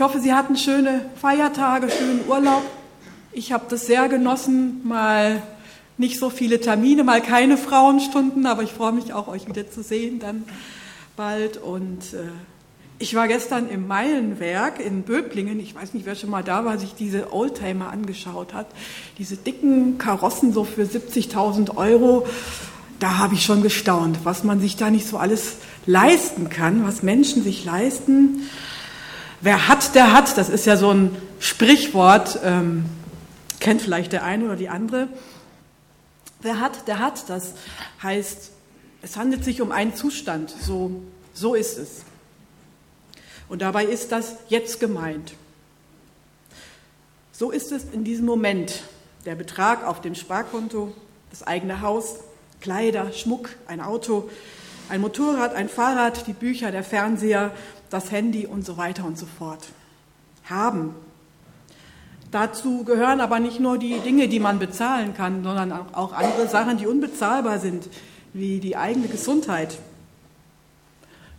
Ich hoffe, Sie hatten schöne Feiertage, schönen Urlaub. Ich habe das sehr genossen, mal nicht so viele Termine, mal keine Frauenstunden, aber ich freue mich auch, euch wieder zu sehen dann bald. Und äh, ich war gestern im Meilenwerk in Böblingen. Ich weiß nicht, wer schon mal da war, sich diese Oldtimer angeschaut hat. Diese dicken Karossen so für 70.000 Euro. Da habe ich schon gestaunt, was man sich da nicht so alles leisten kann, was Menschen sich leisten. Wer hat, der hat. Das ist ja so ein Sprichwort, ähm, kennt vielleicht der eine oder die andere. Wer hat, der hat. Das heißt, es handelt sich um einen Zustand. So, so ist es. Und dabei ist das jetzt gemeint. So ist es in diesem Moment. Der Betrag auf dem Sparkonto, das eigene Haus, Kleider, Schmuck, ein Auto, ein Motorrad, ein Fahrrad, die Bücher, der Fernseher, das Handy und so weiter und so fort. Haben. Dazu gehören aber nicht nur die Dinge, die man bezahlen kann, sondern auch andere Sachen, die unbezahlbar sind, wie die eigene Gesundheit.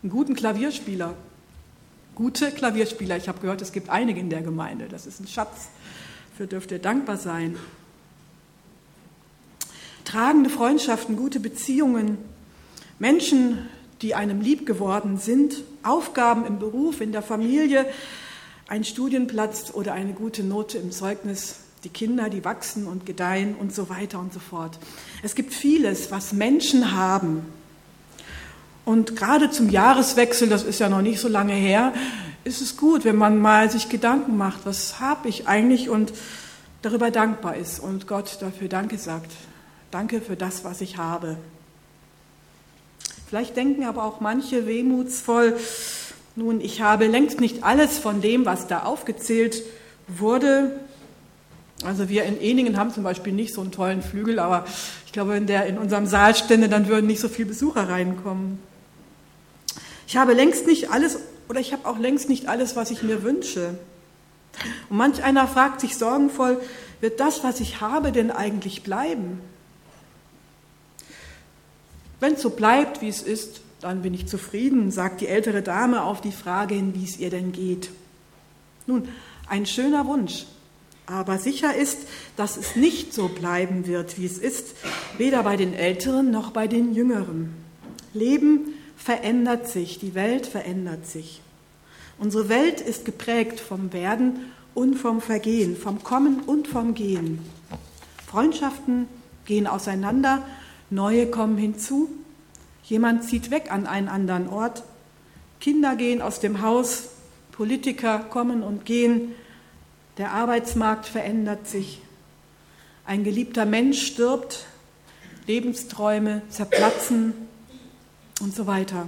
Einen guten Klavierspieler. Gute Klavierspieler. Ich habe gehört, es gibt einige in der Gemeinde. Das ist ein Schatz. Für dürft ihr dankbar sein. Tragende Freundschaften, gute Beziehungen, Menschen, die einem lieb geworden sind, Aufgaben im Beruf, in der Familie, ein Studienplatz oder eine gute Note im Zeugnis, die Kinder, die wachsen und gedeihen und so weiter und so fort. Es gibt vieles, was Menschen haben. Und gerade zum Jahreswechsel, das ist ja noch nicht so lange her, ist es gut, wenn man mal sich Gedanken macht, was habe ich eigentlich und darüber dankbar ist und Gott dafür Danke sagt. Danke für das, was ich habe. Vielleicht denken aber auch manche wehmutsvoll, nun, ich habe längst nicht alles von dem, was da aufgezählt wurde. Also wir in Eningen haben zum Beispiel nicht so einen tollen Flügel, aber ich glaube, wenn der in unserem Saal stände, dann würden nicht so viele Besucher reinkommen. Ich habe längst nicht alles oder ich habe auch längst nicht alles, was ich mir wünsche. Und manch einer fragt sich sorgenvoll, wird das, was ich habe, denn eigentlich bleiben? Wenn es so bleibt, wie es ist, dann bin ich zufrieden, sagt die ältere Dame auf die Frage hin, wie es ihr denn geht. Nun, ein schöner Wunsch, aber sicher ist, dass es nicht so bleiben wird, wie es ist, weder bei den Älteren noch bei den Jüngeren. Leben verändert sich, die Welt verändert sich. Unsere Welt ist geprägt vom Werden und vom Vergehen, vom Kommen und vom Gehen. Freundschaften gehen auseinander Neue kommen hinzu. Jemand zieht weg an einen anderen Ort. Kinder gehen aus dem Haus. Politiker kommen und gehen. Der Arbeitsmarkt verändert sich. Ein geliebter Mensch stirbt. Lebensträume zerplatzen und so weiter.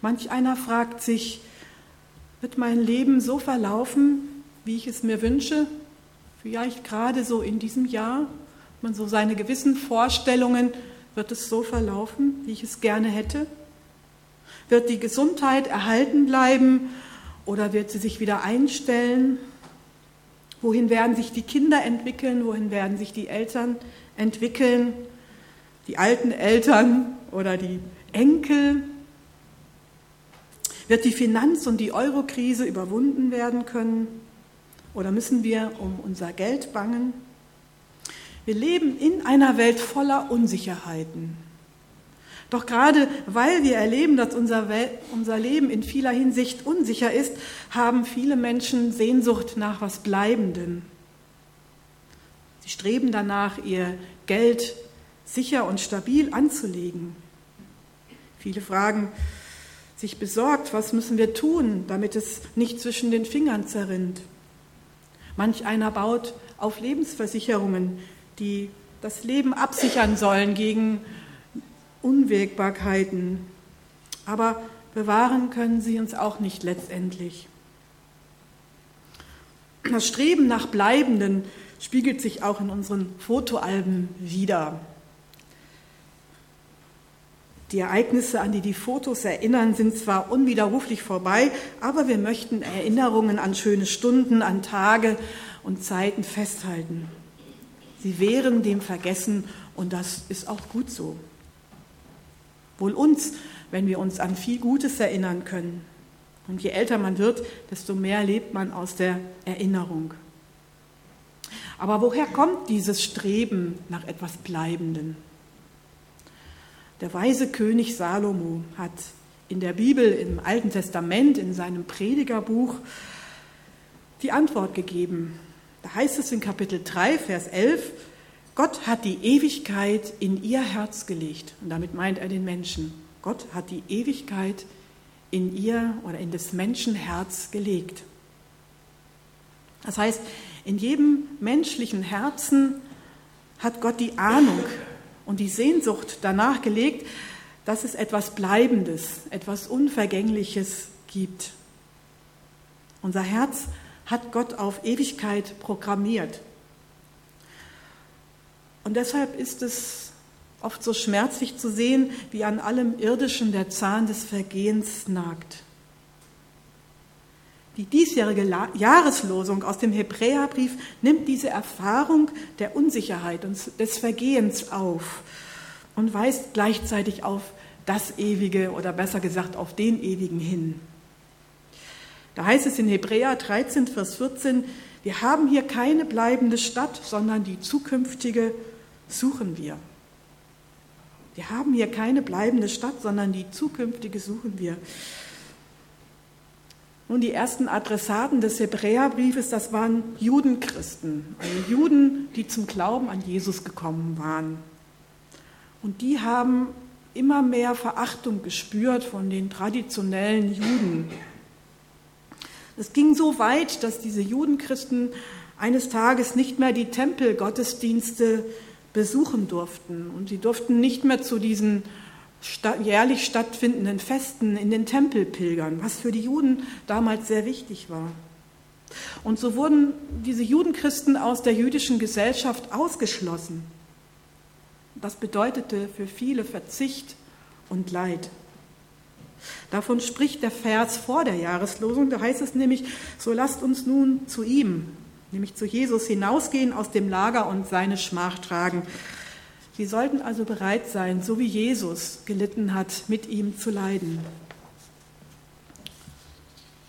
Manch einer fragt sich, wird mein Leben so verlaufen, wie ich es mir wünsche? Vielleicht gerade so in diesem Jahr? Man so seine gewissen Vorstellungen, wird es so verlaufen, wie ich es gerne hätte? Wird die Gesundheit erhalten bleiben oder wird sie sich wieder einstellen? Wohin werden sich die Kinder entwickeln? Wohin werden sich die Eltern entwickeln? Die alten Eltern oder die Enkel? Wird die Finanz- und die Eurokrise überwunden werden können? Oder müssen wir um unser Geld bangen? Wir leben in einer Welt voller Unsicherheiten. Doch gerade weil wir erleben, dass unser, Welt, unser Leben in vieler Hinsicht unsicher ist, haben viele Menschen Sehnsucht nach was Bleibendem. Sie streben danach, ihr Geld sicher und stabil anzulegen. Viele fragen sich besorgt, was müssen wir tun, damit es nicht zwischen den Fingern zerrinnt. Manch einer baut auf Lebensversicherungen, die das Leben absichern sollen gegen Unwägbarkeiten. Aber bewahren können sie uns auch nicht letztendlich. Das Streben nach Bleibenden spiegelt sich auch in unseren Fotoalben wider. Die Ereignisse, an die die Fotos erinnern, sind zwar unwiderruflich vorbei, aber wir möchten Erinnerungen an schöne Stunden, an Tage und Zeiten festhalten. Sie wären dem vergessen und das ist auch gut so. Wohl uns, wenn wir uns an viel Gutes erinnern können. Und je älter man wird, desto mehr lebt man aus der Erinnerung. Aber woher kommt dieses Streben nach etwas Bleibenden? Der weise König Salomo hat in der Bibel, im Alten Testament, in seinem Predigerbuch die Antwort gegeben. Heißt es in Kapitel 3, Vers 11, Gott hat die Ewigkeit in ihr Herz gelegt. Und damit meint er den Menschen. Gott hat die Ewigkeit in ihr oder in das Menschenherz gelegt. Das heißt, in jedem menschlichen Herzen hat Gott die Ahnung und die Sehnsucht danach gelegt, dass es etwas Bleibendes, etwas Unvergängliches gibt. Unser Herz hat Gott auf Ewigkeit programmiert. Und deshalb ist es oft so schmerzlich zu sehen, wie an allem Irdischen der Zahn des Vergehens nagt. Die diesjährige Jahreslosung aus dem Hebräerbrief nimmt diese Erfahrung der Unsicherheit und des Vergehens auf und weist gleichzeitig auf das Ewige oder besser gesagt auf den Ewigen hin. Da heißt es in Hebräer 13, Vers 14, wir haben hier keine bleibende Stadt, sondern die zukünftige suchen wir. Wir haben hier keine bleibende Stadt, sondern die zukünftige suchen wir. Nun, die ersten Adressaten des Hebräerbriefes, das waren Judenchristen, also Juden, die zum Glauben an Jesus gekommen waren. Und die haben immer mehr Verachtung gespürt von den traditionellen Juden. Es ging so weit, dass diese Judenchristen eines Tages nicht mehr die Tempelgottesdienste besuchen durften und sie durften nicht mehr zu diesen jährlich stattfindenden Festen in den Tempel pilgern, was für die Juden damals sehr wichtig war. Und so wurden diese Judenchristen aus der jüdischen Gesellschaft ausgeschlossen. Das bedeutete für viele Verzicht und Leid. Davon spricht der Vers vor der Jahreslosung. Da heißt es nämlich, so lasst uns nun zu ihm, nämlich zu Jesus, hinausgehen aus dem Lager und seine Schmach tragen. Sie sollten also bereit sein, so wie Jesus gelitten hat, mit ihm zu leiden.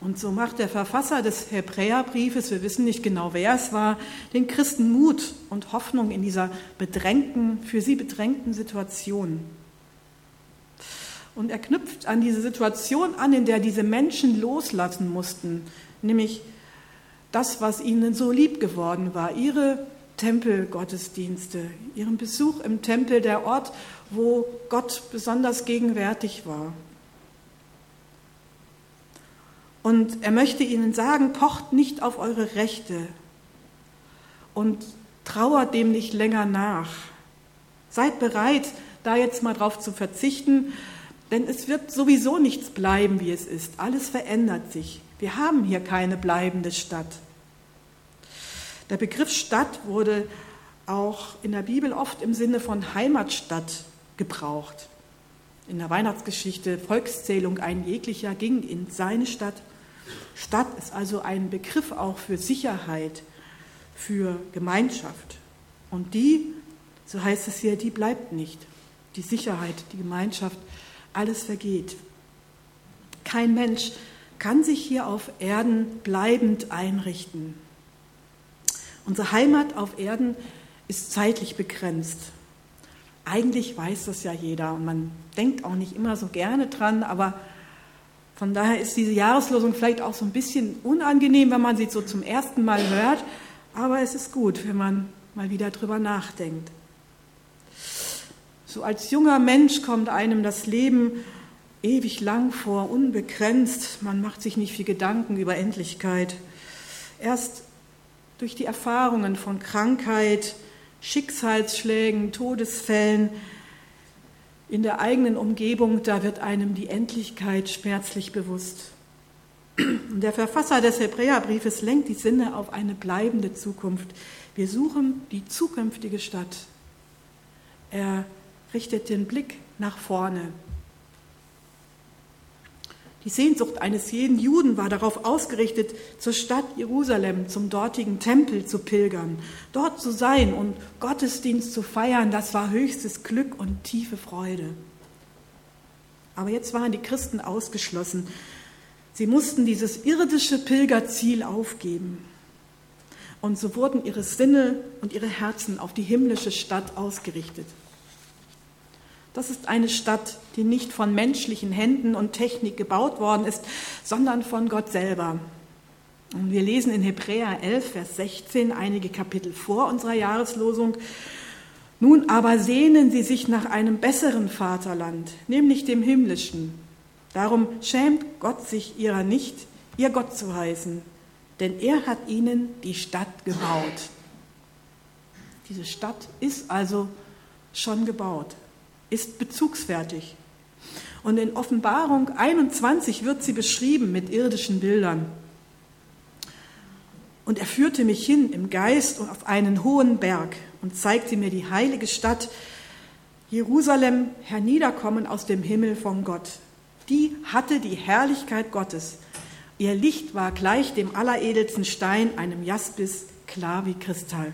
Und so macht der Verfasser des Hebräerbriefes, wir wissen nicht genau, wer es war, den Christen Mut und Hoffnung in dieser bedrängten, für sie bedrängten Situation. Und er knüpft an diese Situation an, in der diese Menschen loslassen mussten, nämlich das, was ihnen so lieb geworden war, ihre Tempelgottesdienste, ihren Besuch im Tempel, der Ort, wo Gott besonders gegenwärtig war. Und er möchte ihnen sagen, pocht nicht auf eure Rechte und trauert dem nicht länger nach. Seid bereit, da jetzt mal drauf zu verzichten, denn es wird sowieso nichts bleiben, wie es ist. Alles verändert sich. Wir haben hier keine bleibende Stadt. Der Begriff Stadt wurde auch in der Bibel oft im Sinne von Heimatstadt gebraucht. In der Weihnachtsgeschichte Volkszählung ein jeglicher ging in seine Stadt. Stadt ist also ein Begriff auch für Sicherheit, für Gemeinschaft. Und die, so heißt es hier, die bleibt nicht. Die Sicherheit, die Gemeinschaft alles vergeht. Kein Mensch kann sich hier auf Erden bleibend einrichten. Unsere Heimat auf Erden ist zeitlich begrenzt. Eigentlich weiß das ja jeder und man denkt auch nicht immer so gerne dran, aber von daher ist diese Jahreslosung vielleicht auch so ein bisschen unangenehm, wenn man sie so zum ersten Mal hört, aber es ist gut, wenn man mal wieder drüber nachdenkt. So als junger Mensch kommt einem das Leben ewig lang vor, unbegrenzt. Man macht sich nicht viel Gedanken über Endlichkeit. Erst durch die Erfahrungen von Krankheit, Schicksalsschlägen, Todesfällen in der eigenen Umgebung, da wird einem die Endlichkeit schmerzlich bewusst. Und der Verfasser des Hebräerbriefes lenkt die Sinne auf eine bleibende Zukunft. Wir suchen die zukünftige Stadt. Er richtet den Blick nach vorne. Die Sehnsucht eines jeden Juden war darauf ausgerichtet, zur Stadt Jerusalem, zum dortigen Tempel zu pilgern, dort zu sein und Gottesdienst zu feiern, das war höchstes Glück und tiefe Freude. Aber jetzt waren die Christen ausgeschlossen. Sie mussten dieses irdische Pilgerziel aufgeben. Und so wurden ihre Sinne und ihre Herzen auf die himmlische Stadt ausgerichtet. Das ist eine Stadt, die nicht von menschlichen Händen und Technik gebaut worden ist, sondern von Gott selber. Und wir lesen in Hebräer 11, Vers 16 einige Kapitel vor unserer Jahreslosung. Nun aber sehnen sie sich nach einem besseren Vaterland, nämlich dem himmlischen. Darum schämt Gott sich ihrer nicht, ihr Gott zu heißen, denn er hat ihnen die Stadt gebaut. Diese Stadt ist also schon gebaut, ist bezugsfertig. Und in Offenbarung 21 wird sie beschrieben mit irdischen Bildern. Und er führte mich hin im Geist auf einen hohen Berg und zeigte mir die heilige Stadt Jerusalem herniederkommen aus dem Himmel von Gott. Die hatte die Herrlichkeit Gottes. Ihr Licht war gleich dem alleredelsten Stein, einem Jaspis, klar wie Kristall.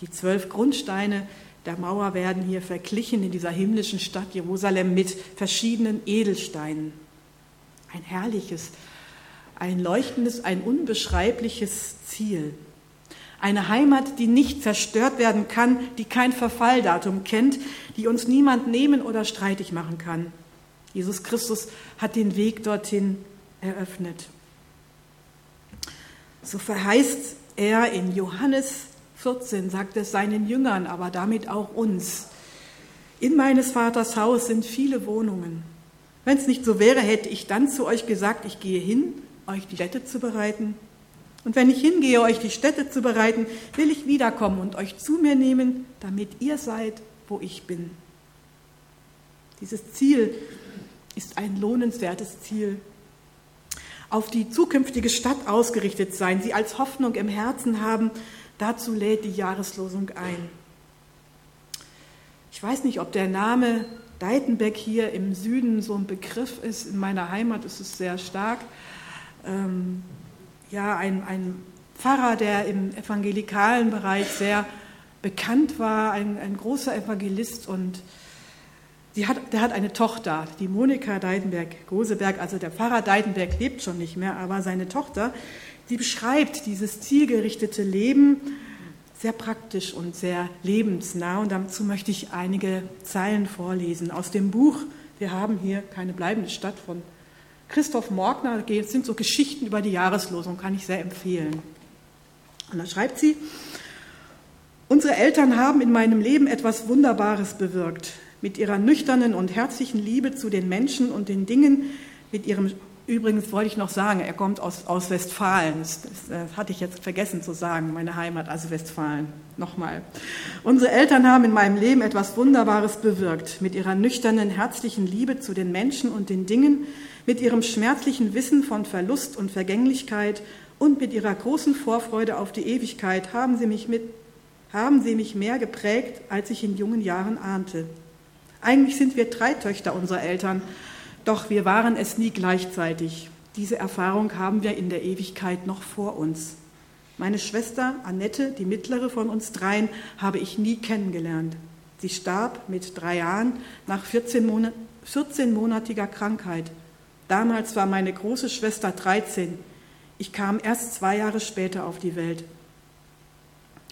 Die zwölf Grundsteine der Mauer werden hier verglichen in dieser himmlischen Stadt Jerusalem mit verschiedenen Edelsteinen. Ein herrliches, ein leuchtendes, ein unbeschreibliches Ziel. Eine Heimat, die nicht zerstört werden kann, die kein Verfalldatum kennt, die uns niemand nehmen oder streitig machen kann. Jesus Christus hat den Weg dorthin eröffnet. So verheißt er in Johannes 14, sagt es seinen Jüngern, aber damit auch uns. In meines Vaters Haus sind viele Wohnungen. Wenn es nicht so wäre, hätte ich dann zu euch gesagt, ich gehe hin euch die Städte zu bereiten. Und wenn ich hingehe, euch die Städte zu bereiten, will ich wiederkommen und euch zu mir nehmen, damit ihr seid, wo ich bin. Dieses Ziel ist ein lohnenswertes Ziel. Auf die zukünftige Stadt ausgerichtet sein, sie als Hoffnung im Herzen haben, dazu lädt die Jahreslosung ein. Ich weiß nicht, ob der Name Deitenbeck hier im Süden so ein Begriff ist. In meiner Heimat ist es sehr stark ähm, ja, ein, ein Pfarrer, der im evangelikalen Bereich sehr bekannt war, ein, ein großer Evangelist und hat, der hat eine Tochter, die Monika Deidenberg-Goseberg, also der Pfarrer Deidenberg lebt schon nicht mehr, aber seine Tochter, die beschreibt dieses zielgerichtete Leben sehr praktisch und sehr lebensnah. Und dazu möchte ich einige Zeilen vorlesen aus dem Buch Wir haben hier keine bleibende Stadt von Christoph Morgner, das sind so Geschichten über die Jahreslosung, kann ich sehr empfehlen. Und da schreibt sie, unsere Eltern haben in meinem Leben etwas Wunderbares bewirkt. Mit ihrer nüchternen und herzlichen Liebe zu den Menschen und den Dingen, mit ihrem Übrigens wollte ich noch sagen, er kommt aus, aus Westfalen. Das, das, hatte ich jetzt vergessen zu sagen, meine Heimat, also Westfalen. Nochmal. Unsere Eltern haben in meinem Leben etwas Wunderbares bewirkt. Mit ihrer nüchternen, herzlichen Liebe zu den Menschen und den Dingen, mit ihrem schmerzlichen Wissen von Verlust und Vergänglichkeit und mit ihrer großen Vorfreude auf die Ewigkeit haben sie mich, mit, haben sie mich mehr geprägt, als ich in jungen Jahren ahnte. Eigentlich sind wir drei Töchter unserer Eltern, doch wir waren es nie gleichzeitig. Diese Erfahrung haben wir in der Ewigkeit noch vor uns. Meine Schwester Annette, die mittlere von uns dreien, habe ich nie kennengelernt. Sie starb mit drei Jahren nach 14, 14-monatiger Krankheit. Damals war meine große Schwester 13. Ich kam erst zwei Jahre später auf die Welt.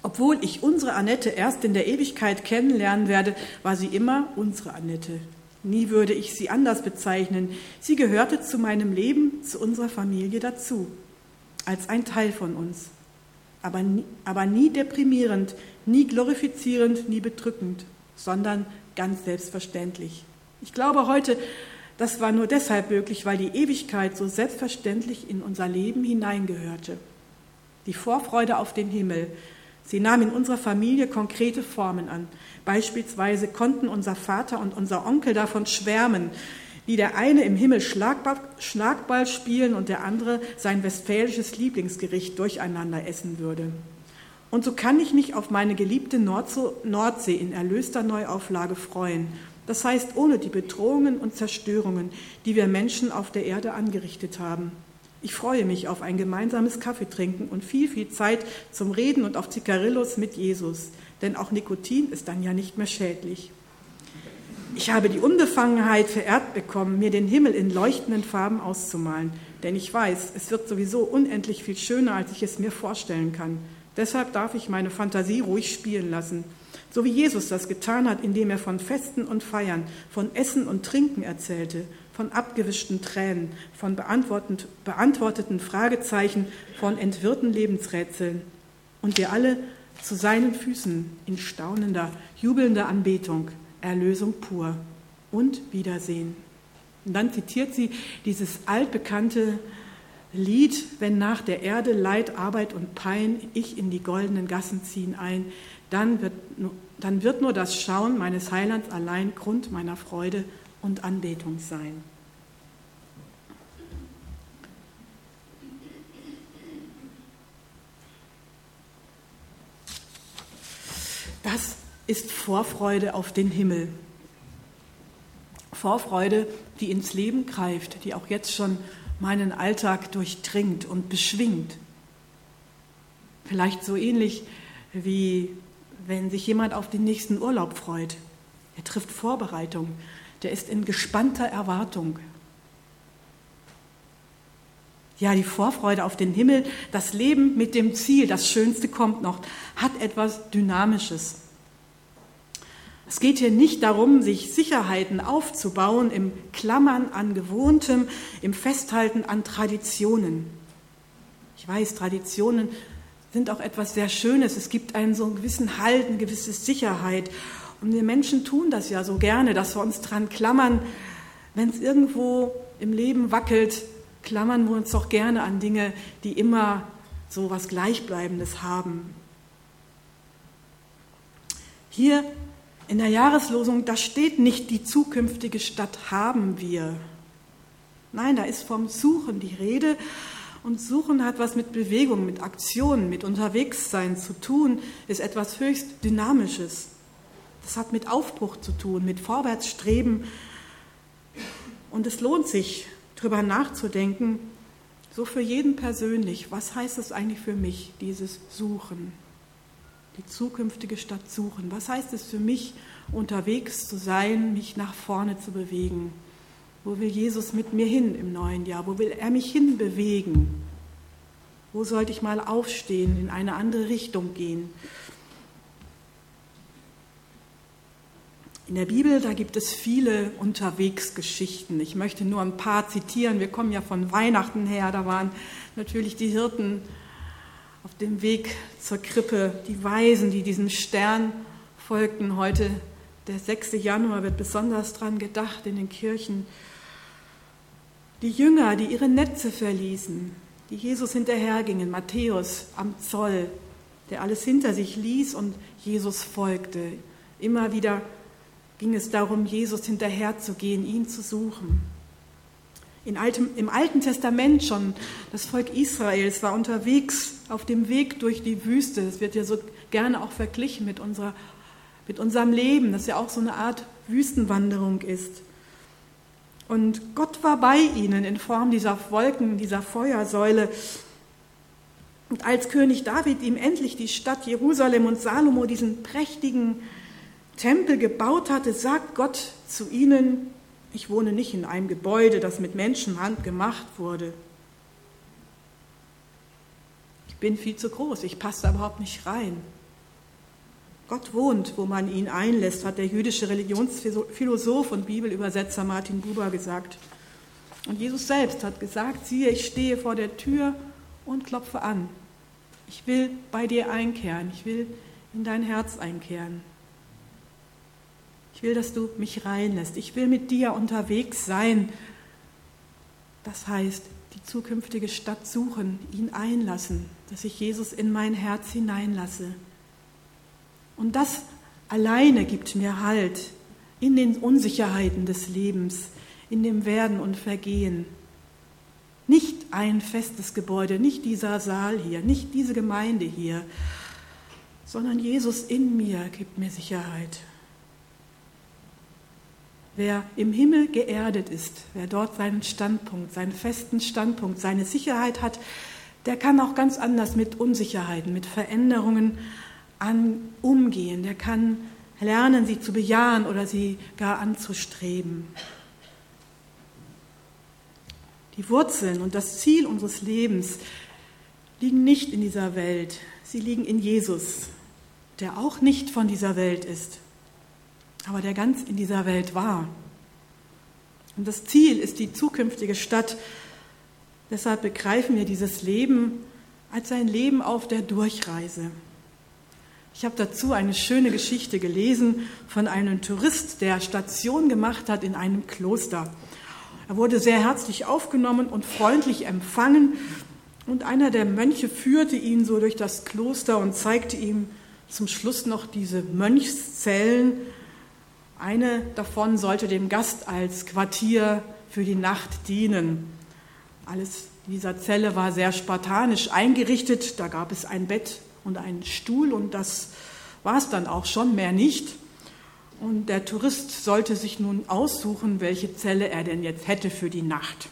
Obwohl ich unsere Annette erst in der Ewigkeit kennenlernen werde, war sie immer unsere Annette. Nie würde ich sie anders bezeichnen. Sie gehörte zu meinem Leben, zu unserer Familie dazu, als ein Teil von uns. Aber nie, aber nie deprimierend, nie glorifizierend, nie bedrückend, sondern ganz selbstverständlich. Ich glaube heute, das war nur deshalb möglich, weil die Ewigkeit so selbstverständlich in unser Leben hineingehörte. Die Vorfreude auf den Himmel, Sie nahm in unserer Familie konkrete Formen an. Beispielsweise konnten unser Vater und unser Onkel davon schwärmen, wie der eine im Himmel Schlagball, Schlagball spielen und der andere sein westfälisches Lieblingsgericht durcheinander essen würde. Und so kann ich mich auf meine geliebte Nordsee in erlöster Neuauflage freuen. Das heißt, ohne die Bedrohungen und Zerstörungen, die wir Menschen auf der Erde angerichtet haben. Ich freue mich auf ein gemeinsames Kaffeetrinken und viel, viel Zeit zum Reden und auf Zicarillos mit Jesus, denn auch Nikotin ist dann ja nicht mehr schädlich. Ich habe die Unbefangenheit verehrt bekommen, mir den Himmel in leuchtenden Farben auszumalen, denn ich weiß, es wird sowieso unendlich viel schöner, als ich es mir vorstellen kann. Deshalb darf ich meine Fantasie ruhig spielen lassen, so wie Jesus das getan hat, indem er von Festen und Feiern, von Essen und Trinken erzählte, von abgewischten Tränen, von beantworteten Fragezeichen, von entwirrten Lebensrätseln. Und wir alle zu seinen Füßen in staunender, jubelnder Anbetung, Erlösung pur und Wiedersehen. Und dann zitiert sie dieses altbekannte Lied, wenn nach der Erde Leid, Arbeit und Pein ich in die goldenen Gassen ziehen ein, dann wird, dann wird nur das Schauen meines Heilands allein Grund meiner Freude und Anbetung sein. Das ist Vorfreude auf den Himmel. Vorfreude, die ins Leben greift, die auch jetzt schon meinen Alltag durchdringt und beschwingt. Vielleicht so ähnlich wie wenn sich jemand auf den nächsten Urlaub freut. Er trifft Vorbereitung, der ist in gespannter Erwartung. Ja, die Vorfreude auf den Himmel, das Leben mit dem Ziel, das Schönste kommt noch, hat etwas Dynamisches. Es geht hier nicht darum, sich Sicherheiten aufzubauen im Klammern an Gewohntem, im Festhalten an Traditionen. Ich weiß, Traditionen sind auch etwas sehr Schönes. Es gibt einen so einen gewissen Halt, eine gewisse Sicherheit. Und wir Menschen tun das ja so gerne, dass wir uns dran klammern. Wenn es irgendwo im Leben wackelt, klammern wir uns doch gerne an Dinge, die immer so was Gleichbleibendes haben. Hier in der Jahreslosung, da steht nicht, die zukünftige Stadt haben wir. Nein, da ist vom Suchen die Rede. Und Suchen hat was mit Bewegung, mit Aktion, mit Unterwegssein zu tun, ist etwas höchst Dynamisches. Das hat mit Aufbruch zu tun, mit Vorwärtsstreben. Und es lohnt sich, darüber nachzudenken, so für jeden persönlich, was heißt es eigentlich für mich, dieses Suchen, die zukünftige Stadt suchen? Was heißt es für mich, unterwegs zu sein, mich nach vorne zu bewegen? Wo will Jesus mit mir hin im neuen Jahr? Wo will er mich hinbewegen? Wo sollte ich mal aufstehen, in eine andere Richtung gehen? In der Bibel, da gibt es viele Unterwegsgeschichten. Ich möchte nur ein paar zitieren. Wir kommen ja von Weihnachten her. Da waren natürlich die Hirten auf dem Weg zur Krippe, die Weisen, die diesen Stern folgten. Heute, der 6. Januar, wird besonders dran gedacht in den Kirchen. Die Jünger, die ihre Netze verließen, die Jesus hinterhergingen, Matthäus am Zoll, der alles hinter sich ließ und Jesus folgte. Immer wieder ging es darum, Jesus hinterherzugehen, ihn zu suchen. Altem, Im Alten Testament schon, das Volk Israels war unterwegs auf dem Weg durch die Wüste. Das wird ja so gerne auch verglichen mit, unserer, mit unserem Leben, das ja auch so eine Art Wüstenwanderung ist. Und Gott war bei ihnen in Form dieser Wolken, dieser Feuersäule. Und als König David ihm endlich die Stadt Jerusalem und Salomo diesen prächtigen Tempel gebaut hatte, sagt Gott zu ihnen, ich wohne nicht in einem Gebäude, das mit Menschenhand gemacht wurde. Ich bin viel zu groß, ich passe da überhaupt nicht rein. Gott wohnt, wo man ihn einlässt, hat der jüdische Religionsphilosoph und Bibelübersetzer Martin Buber gesagt. Und Jesus selbst hat gesagt, siehe, ich stehe vor der Tür und klopfe an. Ich will bei dir einkehren, ich will in dein Herz einkehren. Ich will, dass du mich reinlässt. Ich will mit dir unterwegs sein. Das heißt, die zukünftige Stadt suchen, ihn einlassen, dass ich Jesus in mein Herz hineinlasse. Und das alleine gibt mir Halt in den Unsicherheiten des Lebens, in dem Werden und Vergehen. Nicht ein festes Gebäude, nicht dieser Saal hier, nicht diese Gemeinde hier, sondern Jesus in mir gibt mir Sicherheit. Wer im Himmel geerdet ist, wer dort seinen Standpunkt, seinen festen Standpunkt, seine Sicherheit hat, der kann auch ganz anders mit Unsicherheiten, mit Veränderungen an umgehen, der kann lernen, sie zu bejahen oder sie gar anzustreben. Die Wurzeln und das Ziel unseres Lebens liegen nicht in dieser Welt, sie liegen in Jesus, der auch nicht von dieser Welt ist, aber der ganz in dieser Welt war. Und das Ziel ist die zukünftige Stadt. Deshalb begreifen wir dieses Leben als ein Leben auf der Durchreise. Ich habe dazu eine schöne Geschichte gelesen von einem Tourist, der Station gemacht hat in einem Kloster. Er wurde sehr herzlich aufgenommen und freundlich empfangen und einer der Mönche führte ihn so durch das Kloster und zeigte ihm zum Schluss noch diese Mönchszellen. Eine davon sollte dem Gast als Quartier für die Nacht dienen. Alles dieser Zelle war sehr spartanisch eingerichtet. Da gab es ein Bett und einen Stuhl und das war es dann auch schon, mehr nicht. Und der Tourist sollte sich nun aussuchen, welche Zelle er denn jetzt hätte für die Nacht.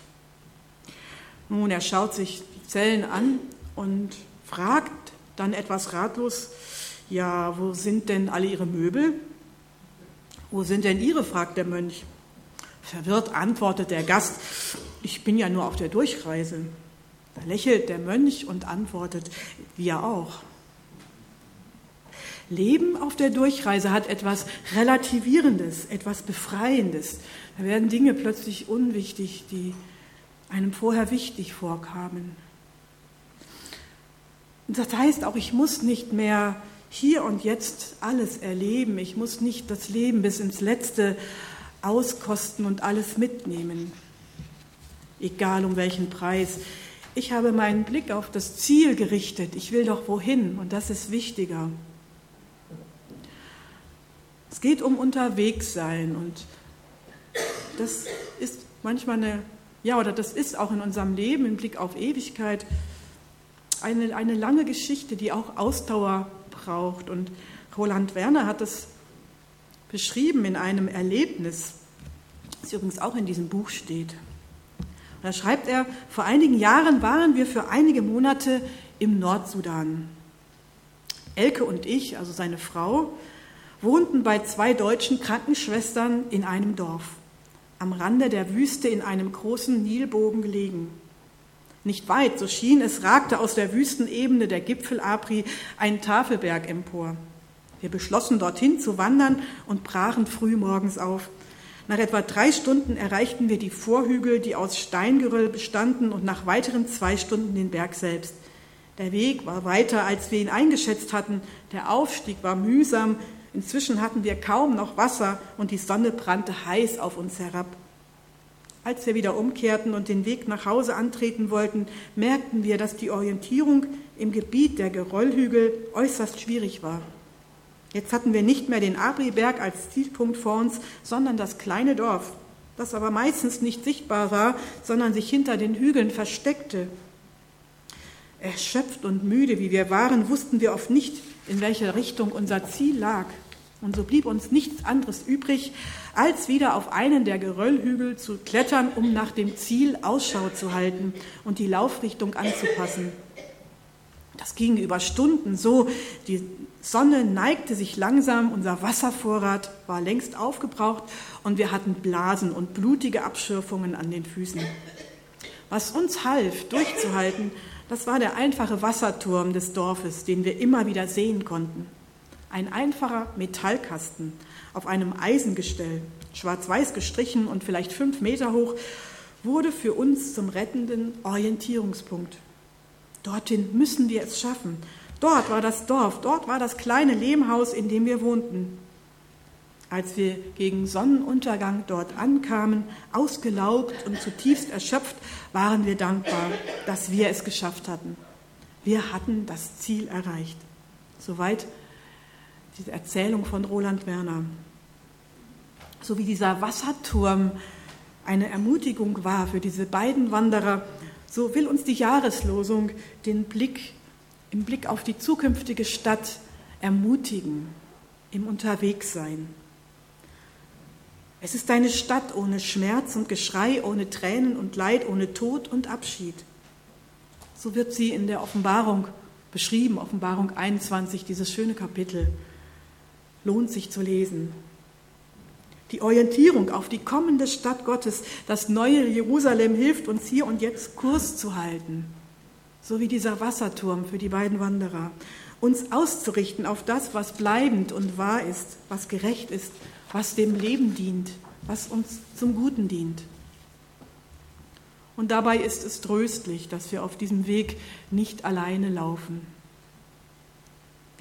Nun, er schaut sich die Zellen an und fragt dann etwas ratlos, ja, wo sind denn alle Ihre Möbel? Wo sind denn Ihre? fragt der Mönch. Verwirrt antwortet der Gast, ich bin ja nur auf der Durchreise. Da lächelt der Mönch und antwortet, wir auch. Leben auf der Durchreise hat etwas Relativierendes, etwas Befreiendes. Da werden Dinge plötzlich unwichtig, die einem vorher wichtig vorkamen. Das heißt auch, ich muss nicht mehr hier und jetzt alles erleben. Ich muss nicht das Leben bis ins Letzte auskosten und alles mitnehmen, egal um welchen Preis. Ich habe meinen Blick auf das Ziel gerichtet. Ich will doch wohin und das ist wichtiger. Es geht um Unterwegssein und das ist manchmal eine, ja, oder das ist auch in unserem Leben im Blick auf Ewigkeit eine, eine lange Geschichte, die auch Ausdauer braucht. Und Roland Werner hat das beschrieben in einem Erlebnis, das übrigens auch in diesem Buch steht. Da schreibt er, vor einigen Jahren waren wir für einige Monate im Nordsudan. Elke und ich, also seine Frau, wohnten bei zwei deutschen Krankenschwestern in einem Dorf, am Rande der Wüste in einem großen Nilbogen gelegen. Nicht weit, so schien es, ragte aus der Wüstenebene der Gipfel Apri ein Tafelberg empor. Wir beschlossen, dorthin zu wandern und brachen früh morgens auf. Nach etwa drei Stunden erreichten wir die Vorhügel, die aus Steingeröll bestanden, und nach weiteren zwei Stunden den Berg selbst. Der Weg war weiter, als wir ihn eingeschätzt hatten. Der Aufstieg war mühsam, Inzwischen hatten wir kaum noch Wasser und die Sonne brannte heiß auf uns herab. Als wir wieder umkehrten und den Weg nach Hause antreten wollten, merkten wir, dass die Orientierung im Gebiet der Geröllhügel äußerst schwierig war. Jetzt hatten wir nicht mehr den Abriberg als Zielpunkt vor uns, sondern das kleine Dorf, das aber meistens nicht sichtbar war, sondern sich hinter den Hügeln versteckte. Erschöpft und müde wie wir waren, wussten wir oft nicht, in welcher Richtung unser Ziel lag. Und so blieb uns nichts anderes übrig, als wieder auf einen der Geröllhügel zu klettern, um nach dem Ziel Ausschau zu halten und die Laufrichtung anzupassen. Das ging über Stunden so. Die Sonne neigte sich langsam, unser Wasservorrat war längst aufgebraucht und wir hatten Blasen und blutige Abschürfungen an den Füßen. Was uns half, durchzuhalten, das war der einfache Wasserturm des Dorfes, den wir immer wieder sehen konnten. Ein einfacher Metallkasten auf einem Eisengestell, schwarz-weiß gestrichen und vielleicht fünf Meter hoch, wurde für uns zum rettenden Orientierungspunkt. Dorthin müssen wir es schaffen. Dort war das Dorf, dort war das kleine Lehmhaus, in dem wir wohnten. Als wir gegen Sonnenuntergang dort ankamen, ausgelaugt und zutiefst erschöpft, waren wir dankbar, dass wir es geschafft hatten. Wir hatten das Ziel erreicht. Soweit diese Erzählung von Roland Werner. So wie dieser Wasserturm eine Ermutigung war für diese beiden Wanderer, so will uns die Jahreslosung den Blick im Blick auf die zukünftige Stadt ermutigen, im Unterwegssein. Es ist eine Stadt ohne Schmerz und Geschrei, ohne Tränen und Leid, ohne Tod und Abschied. So wird sie in der Offenbarung beschrieben, Offenbarung 21, dieses schöne Kapitel. Lohnt sich zu lesen. Die Orientierung auf die kommende Stadt Gottes, das neue Jerusalem hilft uns hier und jetzt Kurs zu halten, so wie dieser Wasserturm für die beiden Wanderer, uns auszurichten auf das, was bleibend und wahr ist, was gerecht ist, was dem Leben dient, was uns zum Guten dient. Und dabei ist es tröstlich, dass wir auf diesem Weg nicht alleine laufen.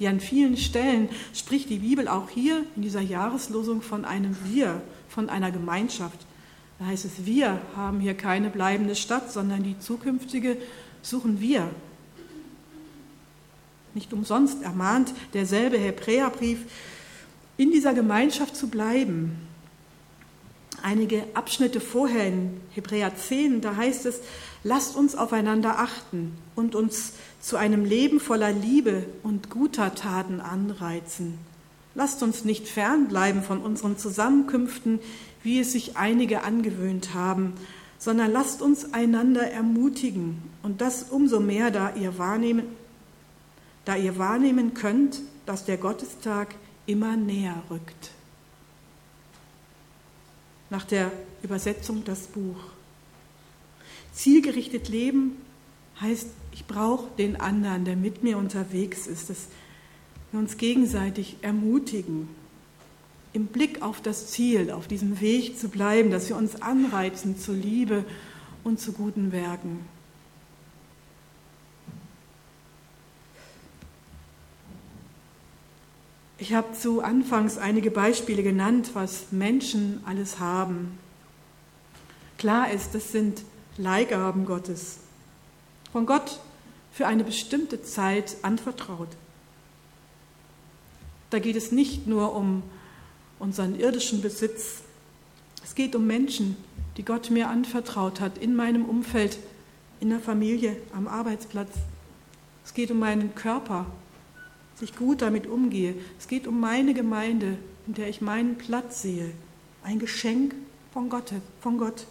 Wie an vielen Stellen spricht die Bibel auch hier in dieser Jahreslosung von einem Wir, von einer Gemeinschaft. Da heißt es, wir haben hier keine bleibende Stadt, sondern die zukünftige suchen wir. Nicht umsonst ermahnt derselbe Hebräerbrief, in dieser Gemeinschaft zu bleiben. Einige Abschnitte vorher in Hebräer 10, da heißt es, lasst uns aufeinander achten und uns zu einem Leben voller Liebe und guter Taten anreizen. Lasst uns nicht fernbleiben von unseren Zusammenkünften, wie es sich einige angewöhnt haben, sondern lasst uns einander ermutigen und das umso mehr, da ihr wahrnehmen, da ihr wahrnehmen könnt, dass der Gottestag immer näher rückt. Nach der Übersetzung das Buch. Zielgerichtet leben heißt ich brauche den anderen, der mit mir unterwegs ist, dass wir uns gegenseitig ermutigen, im Blick auf das Ziel, auf diesem Weg zu bleiben, dass wir uns anreizen zu Liebe und zu guten Werken. Ich habe zu Anfangs einige Beispiele genannt, was Menschen alles haben. Klar ist, das sind Leihgaben Gottes von Gott für eine bestimmte Zeit anvertraut. Da geht es nicht nur um unseren irdischen Besitz, es geht um Menschen, die Gott mir anvertraut hat, in meinem Umfeld, in der Familie, am Arbeitsplatz. Es geht um meinen Körper, dass ich gut damit umgehe. Es geht um meine Gemeinde, in der ich meinen Platz sehe. Ein Geschenk von Gott, von Gott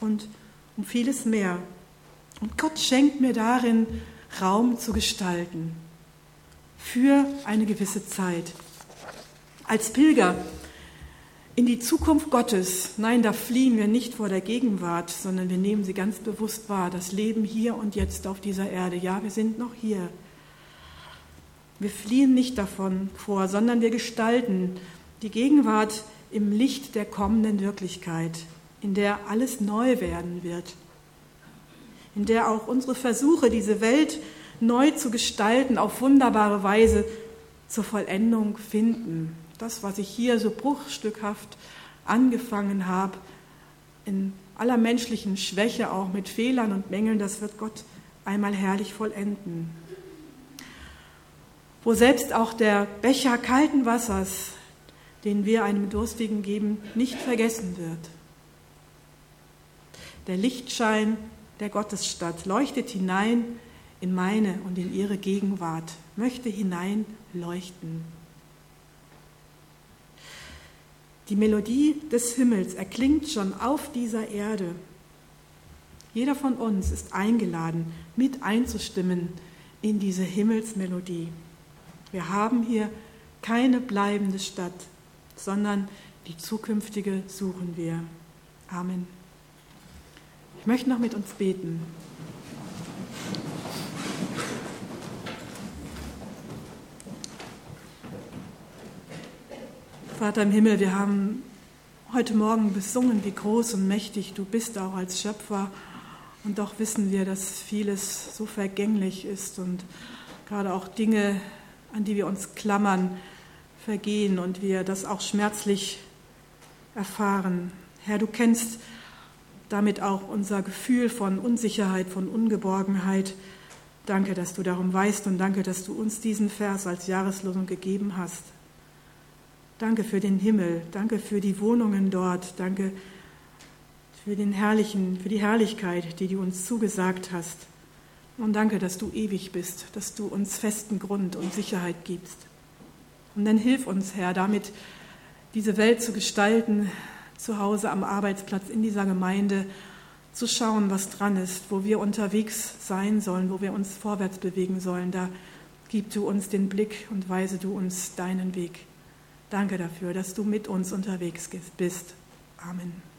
und um vieles mehr. Und Gott schenkt mir darin Raum zu gestalten für eine gewisse Zeit. Als Pilger in die Zukunft Gottes, nein, da fliehen wir nicht vor der Gegenwart, sondern wir nehmen sie ganz bewusst wahr, das Leben hier und jetzt auf dieser Erde. Ja, wir sind noch hier. Wir fliehen nicht davon vor, sondern wir gestalten die Gegenwart im Licht der kommenden Wirklichkeit, in der alles neu werden wird in der auch unsere Versuche, diese Welt neu zu gestalten, auf wunderbare Weise zur Vollendung finden. Das, was ich hier so bruchstückhaft angefangen habe, in aller menschlichen Schwäche, auch mit Fehlern und Mängeln, das wird Gott einmal herrlich vollenden. Wo selbst auch der Becher kalten Wassers, den wir einem Durstigen geben, nicht vergessen wird. Der Lichtschein der Gottesstadt, leuchtet hinein in meine und in ihre Gegenwart, möchte hinein leuchten. Die Melodie des Himmels erklingt schon auf dieser Erde. Jeder von uns ist eingeladen, mit einzustimmen in diese Himmelsmelodie. Wir haben hier keine bleibende Stadt, sondern die zukünftige suchen wir. Amen. Ich möchte noch mit uns beten. Vater im Himmel, wir haben heute Morgen besungen, wie groß und mächtig du bist, auch als Schöpfer. Und doch wissen wir, dass vieles so vergänglich ist und gerade auch Dinge, an die wir uns klammern, vergehen und wir das auch schmerzlich erfahren. Herr, du kennst damit auch unser Gefühl von Unsicherheit, von Ungeborgenheit. Danke, dass du darum weißt und danke, dass du uns diesen Vers als Jahreslosung gegeben hast. Danke für den Himmel, danke für die Wohnungen dort, danke für den herrlichen, für die Herrlichkeit, die du uns zugesagt hast. Und danke, dass du ewig bist, dass du uns festen Grund und Sicherheit gibst. Und dann hilf uns, Herr, damit diese Welt zu gestalten, zu Hause am Arbeitsplatz in dieser Gemeinde zu schauen, was dran ist, wo wir unterwegs sein sollen, wo wir uns vorwärts bewegen sollen. Da gib du uns den Blick und weise du uns deinen Weg. Danke dafür, dass du mit uns unterwegs bist. Amen.